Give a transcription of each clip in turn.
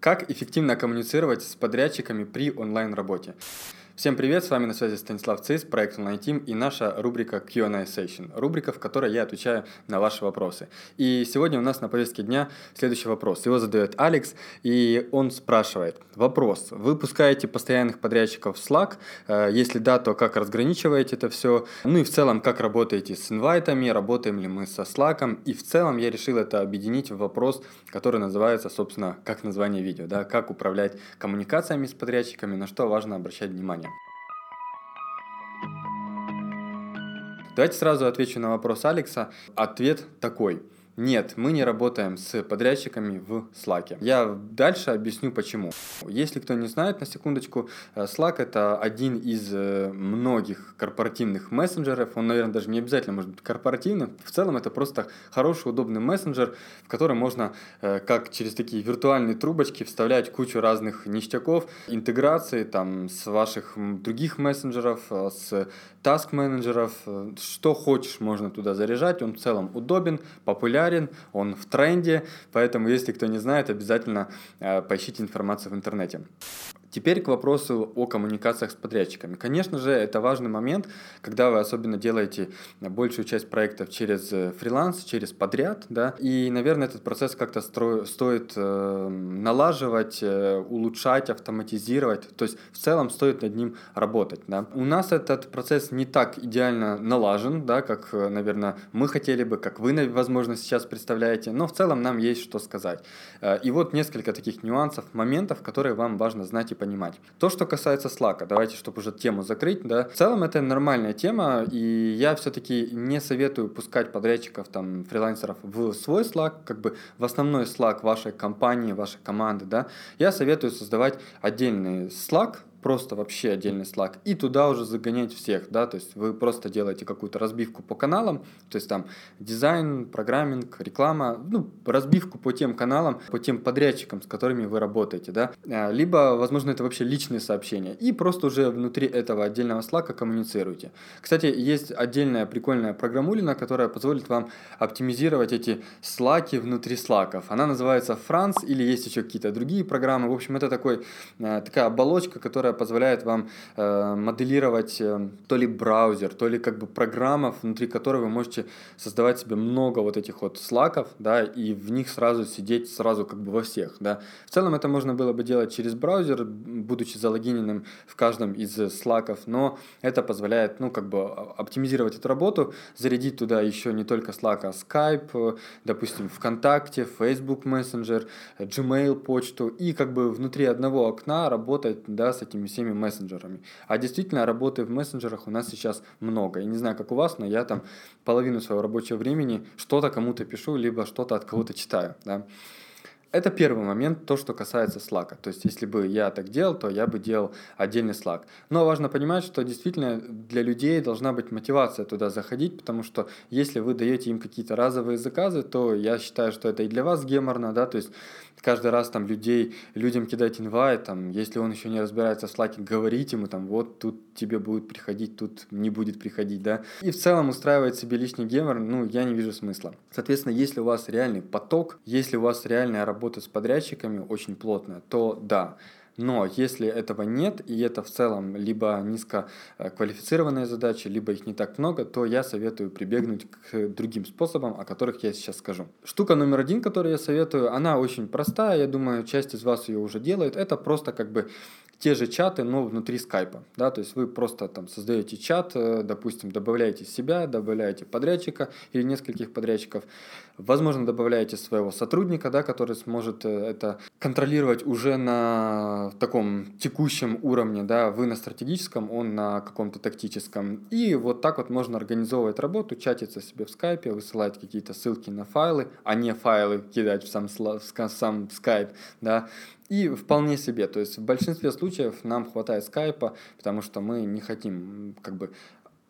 Как эффективно коммуницировать с подрядчиками при онлайн-работе? Всем привет, с вами на связи Станислав Цис, проект Online Team и наша рубрика Q&A Session, рубрика, в которой я отвечаю на ваши вопросы. И сегодня у нас на повестке дня следующий вопрос. Его задает Алекс, и он спрашивает. Вопрос. Вы пускаете постоянных подрядчиков в Slack? Э, если да, то как разграничиваете это все? Ну и в целом, как работаете с инвайтами? Работаем ли мы со Slack? И в целом я решил это объединить в вопрос, который называется, собственно, как название видео, да, как управлять коммуникациями с подрядчиками, на что важно обращать внимание. Давайте сразу отвечу на вопрос Алекса. Ответ такой – нет, мы не работаем с подрядчиками в Slack. Я дальше объясню почему. Если кто не знает, на секундочку, э, Slack это один из э, многих корпоративных мессенджеров. Он, наверное, даже не обязательно может быть корпоративным. В целом это просто хороший, удобный мессенджер, в котором можно э, как через такие виртуальные трубочки вставлять кучу разных ништяков, интеграции там с ваших других мессенджеров, с таск-менеджеров, что хочешь можно туда заряжать. Он в целом удобен, популярен популярен, он в тренде, поэтому, если кто не знает, обязательно э, поищите информацию в интернете. Теперь к вопросу о коммуникациях с подрядчиками. Конечно же, это важный момент, когда вы особенно делаете большую часть проектов через э, фриланс, через подряд, да, и, наверное, этот процесс как-то стро... стоит э, налаживать, э, улучшать, автоматизировать, то есть в целом стоит над ним работать, да. У нас этот процесс не так идеально налажен, да, как, э, наверное, мы хотели бы, как вы, возможно, сейчас представляете, но в целом нам есть что сказать. Э, и вот несколько таких нюансов, моментов, которые вам важно знать и понимать. То, что касается Slack, давайте, чтобы уже тему закрыть, да, в целом это нормальная тема, и я все-таки не советую пускать подрядчиков, там, фрилансеров в свой Slack, как бы в основной Slack вашей компании, вашей команды, да, я советую создавать отдельный Slack, просто вообще отдельный Slack, и туда уже загонять всех, да, то есть вы просто делаете какую-то разбивку по каналам, то есть там дизайн, программинг, реклама, ну, разбивку по тем каналам, по тем подрядчикам, с которыми вы работаете, да, а, либо, возможно, это вообще личные сообщения, и просто уже внутри этого отдельного Slack коммуницируете. Кстати, есть отдельная прикольная программулина, которая позволит вам оптимизировать эти слаки внутри слаков. Она называется Франц, или есть еще какие-то другие программы. В общем, это такой, э, такая оболочка, которая которая позволяет вам э, моделировать э, то ли браузер, то ли как бы программа, внутри которой вы можете создавать себе много вот этих вот слаков, да, и в них сразу сидеть сразу как бы во всех, да. В целом это можно было бы делать через браузер, будучи залогиненным в каждом из слаков, но это позволяет, ну, как бы оптимизировать эту работу, зарядить туда еще не только Slack, а Skype, допустим, ВКонтакте, Facebook Messenger, Gmail почту, и как бы внутри одного окна работать, да, с этим этими всеми мессенджерами. А действительно, работы в мессенджерах у нас сейчас много. Я не знаю, как у вас, но я там половину своего рабочего времени что-то кому-то пишу, либо что-то от кого-то читаю. Да. Это первый момент, то, что касается Slack. То есть, если бы я так делал, то я бы делал отдельный Slack. Но важно понимать, что действительно для людей должна быть мотивация туда заходить, потому что если вы даете им какие-то разовые заказы, то я считаю, что это и для вас геморно, да, то есть каждый раз там людей, людям кидать инвайт, там, если он еще не разбирается в Slack, говорить ему там, вот тут тебе будет приходить, тут не будет приходить, да. И в целом устраивать себе лишний гемор, ну, я не вижу смысла. Соответственно, если у вас реальный поток, если у вас реальная работа с подрядчиками очень плотная, то да, но если этого нет, и это в целом либо низкоквалифицированные задачи, либо их не так много, то я советую прибегнуть к другим способам, о которых я сейчас скажу. Штука номер один, которую я советую, она очень простая, я думаю, часть из вас ее уже делает. Это просто как бы те же чаты, но внутри скайпа. Да? То есть вы просто там создаете чат, э, допустим, добавляете себя, добавляете подрядчика или нескольких подрядчиков, возможно, добавляете своего сотрудника, да, который сможет э, это контролировать уже на таком текущем уровне, да, вы на стратегическом, он на каком-то тактическом. И вот так вот можно организовывать работу, чатиться себе в скайпе, высылать какие-то ссылки на файлы, а не файлы кидать в сам, в сам скайп, да, и вполне себе, то есть в большинстве случаев нам хватает скайпа, потому что мы не хотим как бы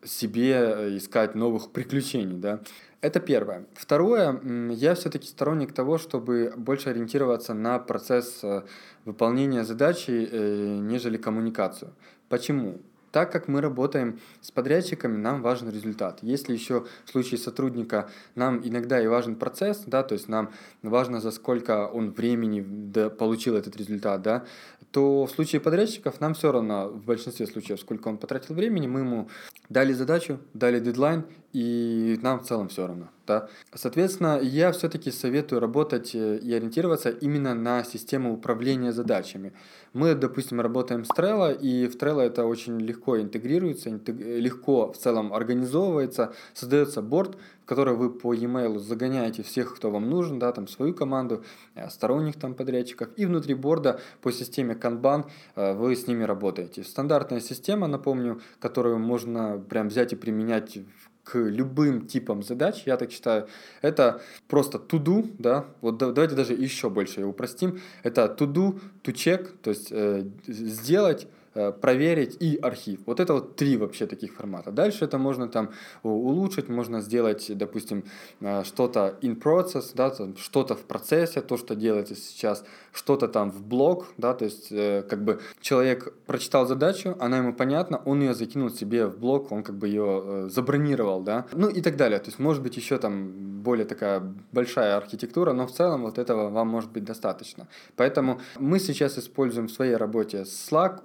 себе э, искать новых приключений, да. Это первое. Второе, я все-таки сторонник того, чтобы больше ориентироваться на процесс э, выполнения задачи, э, нежели коммуникацию. Почему? Так как мы работаем с подрядчиками, нам важен результат. Если еще в случае сотрудника нам иногда и важен процесс, да, то есть нам важно, за сколько он времени получил этот результат, да, то в случае подрядчиков нам все равно в большинстве случаев, сколько он потратил времени, мы ему дали задачу, дали дедлайн, и нам в целом все равно. Да? Соответственно, я все-таки советую работать э, и ориентироваться именно на систему управления задачами. Мы, допустим, работаем с Trello, и в Trello это очень легко интегрируется, легко в целом организовывается, создается борт, в который вы по e-mail загоняете всех, кто вам нужен, да, там свою команду, э, сторонних там подрядчиков, и внутри борда по системе Kanban э, вы с ними работаете. Стандартная система, напомню, которую можно прям взять и применять к любым типам задач, я так считаю, это просто to do, да, вот давайте даже еще больше упростим, это to do, to check, то есть э, сделать, проверить и архив. Вот это вот три вообще таких формата. Дальше это можно там улучшить, можно сделать, допустим, э, что-то in process, да, что-то в процессе, то, что делается сейчас, что-то там в блог, да, то есть э, как бы человек прочитал задачу, она ему понятна, он ее закинул себе в блог, он как бы ее забронировал, да, ну и так далее. То есть может быть еще там более такая большая архитектура, но в целом вот этого вам может быть достаточно. Поэтому мы сейчас используем в своей работе Slack,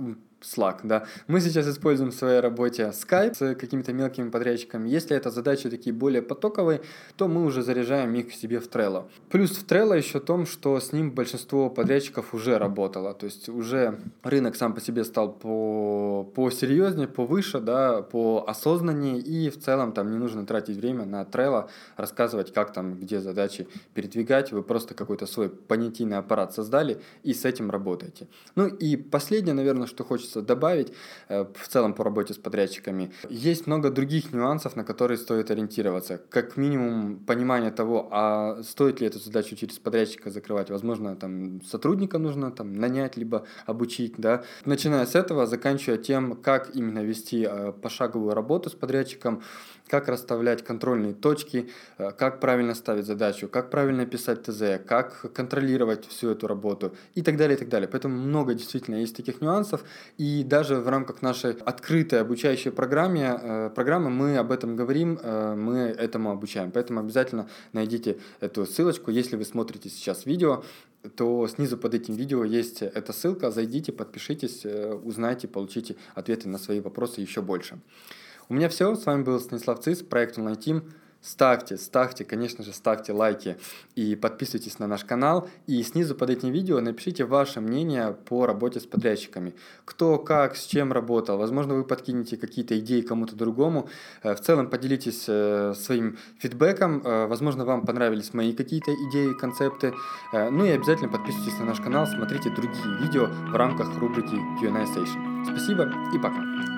Slack, да. Мы сейчас используем в своей работе Skype с какими-то мелкими подрядчиками. Если это задачи такие более потоковые, то мы уже заряжаем их себе в Trello. Плюс в Trello еще в том, что с ним большинство подрядчиков уже работало. То есть уже рынок сам по себе стал по, по серьезнее, повыше, да, по осознаннее. И в целом там не нужно тратить время на Trello, рассказывать, как там, где задачи передвигать. Вы просто какой-то свой понятийный аппарат создали и с этим работаете. Ну и последнее, наверное, что хочется хочется добавить э, в целом по работе с подрядчиками. Есть много других нюансов, на которые стоит ориентироваться. Как минимум понимание того, а стоит ли эту задачу через подрядчика закрывать. Возможно, там сотрудника нужно там, нанять, либо обучить. Да? Начиная с этого, заканчивая тем, как именно вести э, пошаговую работу с подрядчиком, как расставлять контрольные точки, э, как правильно ставить задачу, как правильно писать ТЗ, как контролировать всю эту работу и так далее, и так далее. Поэтому много действительно есть таких нюансов, и даже в рамках нашей открытой обучающей программы, э, программы мы об этом говорим, э, мы этому обучаем. Поэтому обязательно найдите эту ссылочку, если вы смотрите сейчас видео, то снизу под этим видео есть эта ссылка, зайдите, подпишитесь, узнайте, получите ответы на свои вопросы еще больше. У меня все. С вами был Станислав Цис, проект Online Team. Ставьте, ставьте, конечно же, ставьте лайки и подписывайтесь на наш канал. И снизу под этим видео напишите ваше мнение по работе с подрядчиками. Кто, как, с чем работал. Возможно, вы подкинете какие-то идеи кому-то другому. Э, в целом поделитесь э, своим фидбэком. Э, возможно, вам понравились мои какие-то идеи, концепты. Ну и обязательно подписывайтесь на наш канал, смотрите другие видео в рамках рубрики Q&A Station. Спасибо и пока.